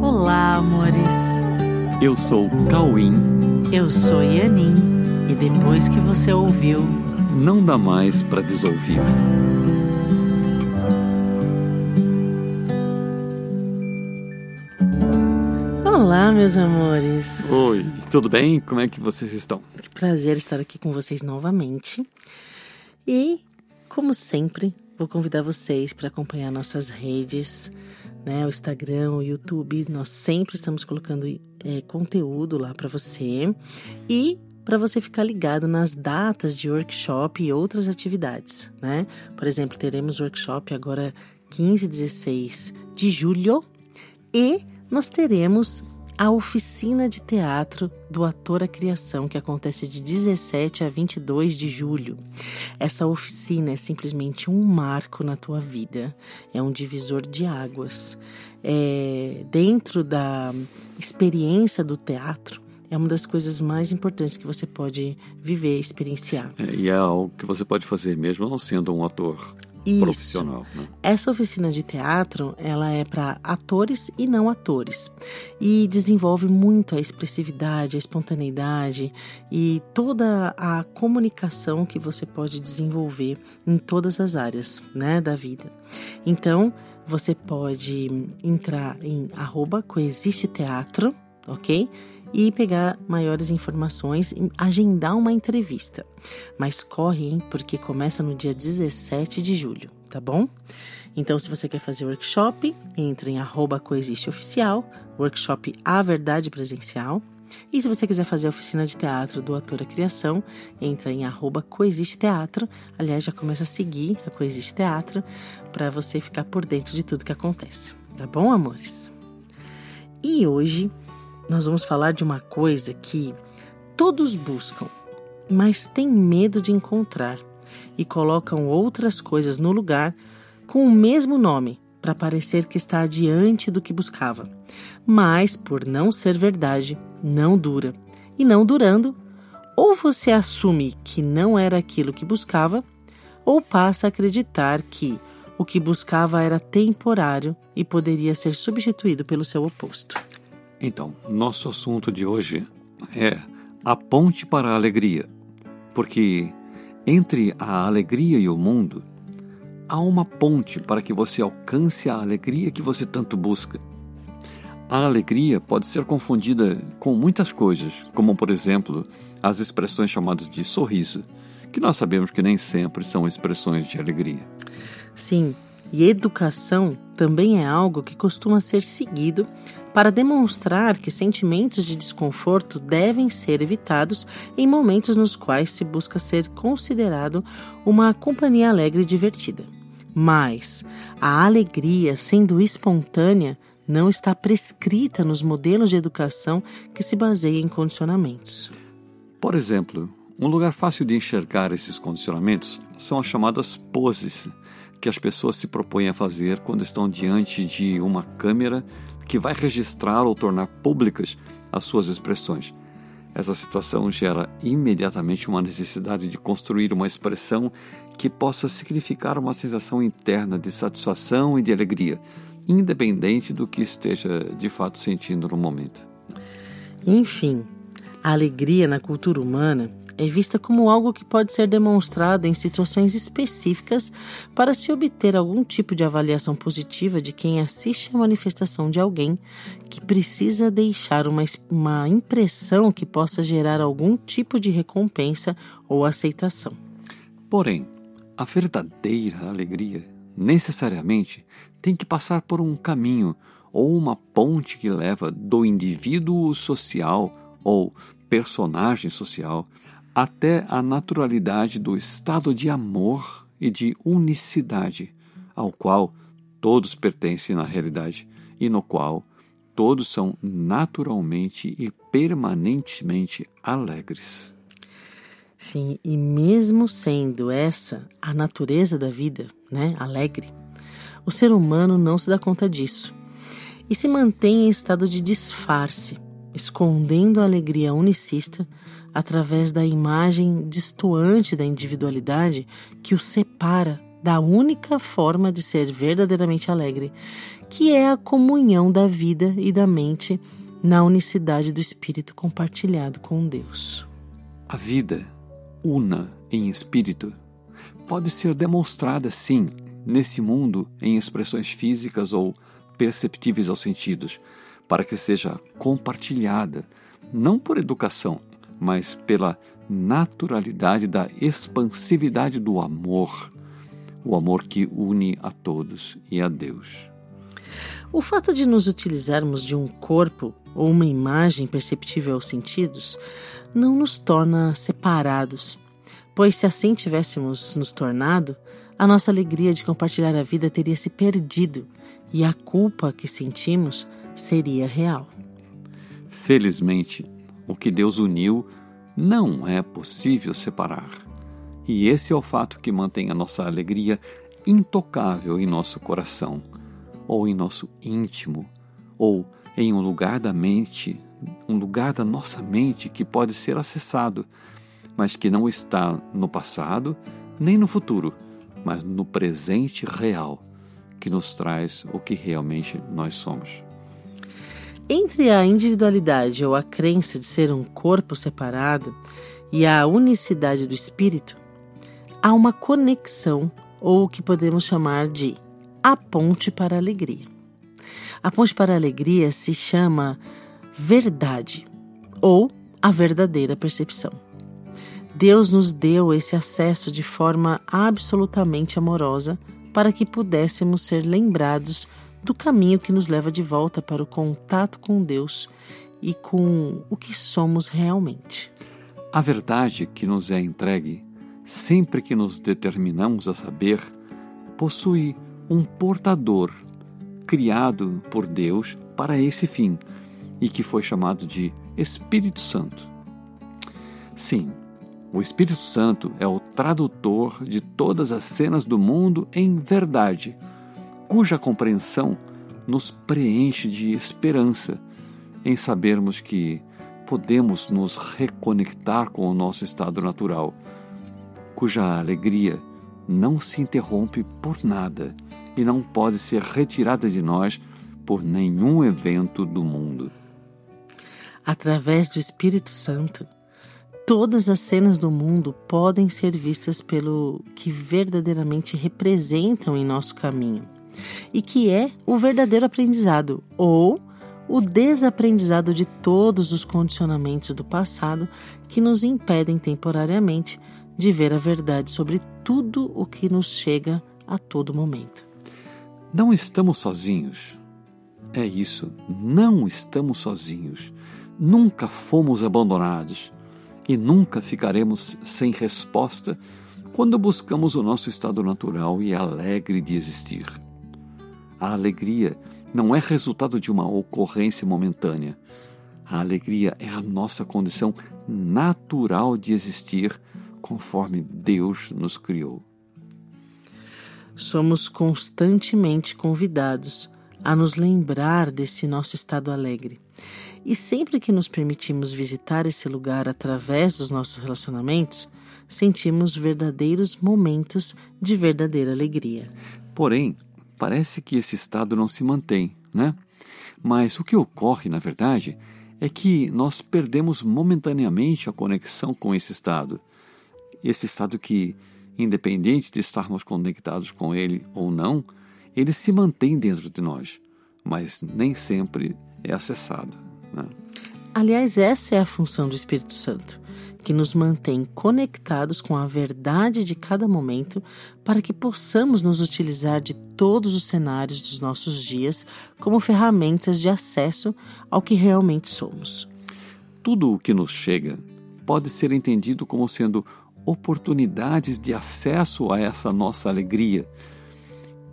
Olá, amores. Eu sou Cauim. Eu sou Yanin. E depois que você ouviu, Não dá mais para desouvir. Olá, meus amores. Oi, tudo bem? Como é que vocês estão? Que prazer estar aqui com vocês novamente. E, como sempre, vou convidar vocês para acompanhar nossas redes, né? O Instagram, o YouTube. Nós sempre estamos colocando é, conteúdo lá para você. E para você ficar ligado nas datas de workshop e outras atividades, né? Por exemplo, teremos workshop agora 15 e 16 de julho e nós teremos a oficina de teatro do Ator à Criação, que acontece de 17 a 22 de julho. Essa oficina é simplesmente um marco na tua vida, é um divisor de águas. É, dentro da experiência do teatro, é uma das coisas mais importantes que você pode viver, experienciar. É, e é algo que você pode fazer mesmo não sendo um ator Isso. profissional. Né? Essa oficina de teatro, ela é para atores e não atores e desenvolve muito a expressividade, a espontaneidade e toda a comunicação que você pode desenvolver em todas as áreas, né, da vida. Então, você pode entrar em arroba coexiste teatro, ok? E pegar maiores informações e agendar uma entrevista. Mas corre, hein, porque começa no dia 17 de julho, tá bom? Então, se você quer fazer workshop, entre em arroba coexisteoficial, workshop A Verdade Presencial. E se você quiser fazer a oficina de teatro do Ator à Criação, entra em arroba Coexiste Teatro. Aliás, já começa a seguir a Coexiste Teatro para você ficar por dentro de tudo que acontece. Tá bom, amores? E hoje nós vamos falar de uma coisa que todos buscam, mas têm medo de encontrar e colocam outras coisas no lugar com o mesmo nome para parecer que está adiante do que buscava. Mas, por não ser verdade, não dura. E não durando, ou você assume que não era aquilo que buscava, ou passa a acreditar que o que buscava era temporário e poderia ser substituído pelo seu oposto. Então, nosso assunto de hoje é a ponte para a alegria. Porque entre a alegria e o mundo, há uma ponte para que você alcance a alegria que você tanto busca. A alegria pode ser confundida com muitas coisas, como por exemplo, as expressões chamadas de sorriso, que nós sabemos que nem sempre são expressões de alegria. Sim, e educação também é algo que costuma ser seguido para demonstrar que sentimentos de desconforto devem ser evitados em momentos nos quais se busca ser considerado uma companhia alegre e divertida. Mas a alegria, sendo espontânea, não está prescrita nos modelos de educação que se baseiam em condicionamentos. Por exemplo, um lugar fácil de enxergar esses condicionamentos são as chamadas poses que as pessoas se propõem a fazer quando estão diante de uma câmera que vai registrar ou tornar públicas as suas expressões. Essa situação gera imediatamente uma necessidade de construir uma expressão que possa significar uma sensação interna de satisfação e de alegria, independente do que esteja de fato sentindo no momento. Enfim, a alegria na cultura humana é vista como algo que pode ser demonstrado em situações específicas para se obter algum tipo de avaliação positiva de quem assiste a manifestação de alguém que precisa deixar uma, uma impressão que possa gerar algum tipo de recompensa ou aceitação. Porém, a verdadeira alegria necessariamente tem que passar por um caminho ou uma ponte que leva do indivíduo social ou personagem social até a naturalidade do estado de amor e de unicidade ao qual todos pertencem na realidade e no qual todos são naturalmente e permanentemente alegres. Sim, e mesmo sendo essa a natureza da vida, né, alegre, o ser humano não se dá conta disso e se mantém em estado de disfarce, escondendo a alegria unicista através da imagem distoante da individualidade que o separa da única forma de ser verdadeiramente alegre, que é a comunhão da vida e da mente na unicidade do espírito compartilhado com Deus. A vida, una em espírito, pode ser demonstrada, sim, nesse mundo em expressões físicas ou perceptíveis aos sentidos, para que seja compartilhada, não por educação, mas pela naturalidade da expansividade do amor, o amor que une a todos e a Deus. O fato de nos utilizarmos de um corpo ou uma imagem perceptível aos sentidos não nos torna separados, pois se assim tivéssemos nos tornado, a nossa alegria de compartilhar a vida teria se perdido e a culpa que sentimos seria real. Felizmente, o que Deus uniu não é possível separar. E esse é o fato que mantém a nossa alegria intocável em nosso coração, ou em nosso íntimo, ou em um lugar da mente, um lugar da nossa mente que pode ser acessado, mas que não está no passado nem no futuro, mas no presente real, que nos traz o que realmente nós somos. Entre a individualidade ou a crença de ser um corpo separado e a unicidade do espírito, há uma conexão, ou o que podemos chamar de a ponte para a alegria. A ponte para a alegria se chama verdade ou a verdadeira percepção. Deus nos deu esse acesso de forma absolutamente amorosa para que pudéssemos ser lembrados do caminho que nos leva de volta para o contato com Deus e com o que somos realmente. A verdade que nos é entregue, sempre que nos determinamos a saber, possui um portador criado por Deus para esse fim e que foi chamado de Espírito Santo. Sim, o Espírito Santo é o tradutor de todas as cenas do mundo em verdade cuja compreensão nos preenche de esperança em sabermos que podemos nos reconectar com o nosso estado natural, cuja alegria não se interrompe por nada e não pode ser retirada de nós por nenhum evento do mundo. Através do Espírito Santo, todas as cenas do mundo podem ser vistas pelo que verdadeiramente representam em nosso caminho e que é o verdadeiro aprendizado ou o desaprendizado de todos os condicionamentos do passado que nos impedem temporariamente de ver a verdade sobre tudo o que nos chega a todo momento. Não estamos sozinhos. É isso, não estamos sozinhos. Nunca fomos abandonados e nunca ficaremos sem resposta quando buscamos o nosso estado natural e alegre de existir. A alegria não é resultado de uma ocorrência momentânea. A alegria é a nossa condição natural de existir conforme Deus nos criou. Somos constantemente convidados a nos lembrar desse nosso estado alegre. E sempre que nos permitimos visitar esse lugar através dos nossos relacionamentos, sentimos verdadeiros momentos de verdadeira alegria. Porém, parece que esse estado não se mantém, né? Mas o que ocorre, na verdade, é que nós perdemos momentaneamente a conexão com esse estado. Esse estado que, independente de estarmos conectados com ele ou não, ele se mantém dentro de nós, mas nem sempre é acessado. Né? Aliás, essa é a função do Espírito Santo que nos mantém conectados com a verdade de cada momento para que possamos nos utilizar de todos os cenários dos nossos dias como ferramentas de acesso ao que realmente somos. Tudo o que nos chega pode ser entendido como sendo oportunidades de acesso a essa nossa alegria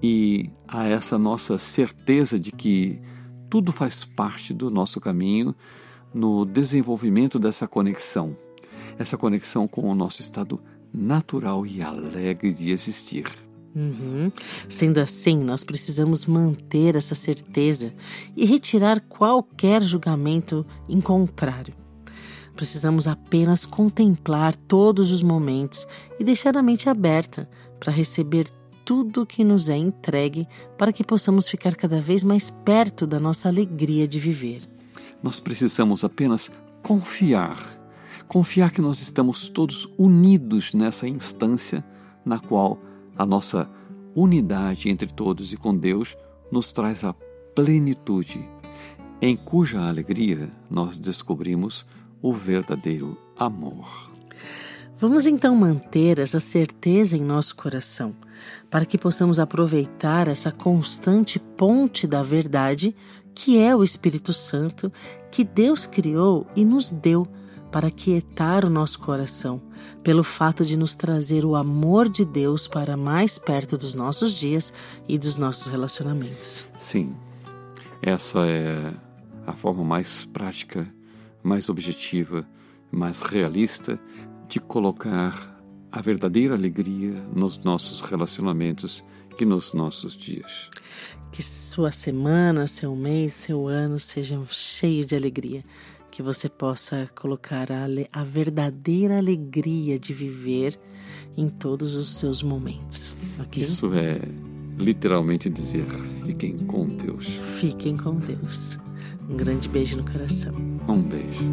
e a essa nossa certeza de que tudo faz parte do nosso caminho no desenvolvimento dessa conexão essa conexão com o nosso estado natural e alegre de existir. Uhum. Sendo assim, nós precisamos manter essa certeza e retirar qualquer julgamento em contrário. Precisamos apenas contemplar todos os momentos e deixar a mente aberta para receber tudo que nos é entregue para que possamos ficar cada vez mais perto da nossa alegria de viver. Nós precisamos apenas confiar. Confiar que nós estamos todos unidos nessa instância na qual a nossa unidade entre todos e com Deus nos traz a plenitude, em cuja alegria nós descobrimos o verdadeiro amor. Vamos então manter essa certeza em nosso coração, para que possamos aproveitar essa constante ponte da verdade, que é o Espírito Santo, que Deus criou e nos deu para quietar o nosso coração, pelo fato de nos trazer o amor de Deus para mais perto dos nossos dias e dos nossos relacionamentos. Sim, essa é a forma mais prática, mais objetiva, mais realista de colocar a verdadeira alegria nos nossos relacionamentos e nos nossos dias. Que sua semana, seu mês, seu ano sejam cheios de alegria que você possa colocar a, a verdadeira alegria de viver em todos os seus momentos. Okay? Isso é literalmente dizer: fiquem com Deus. Fiquem com Deus. Um grande beijo no coração. Um beijo.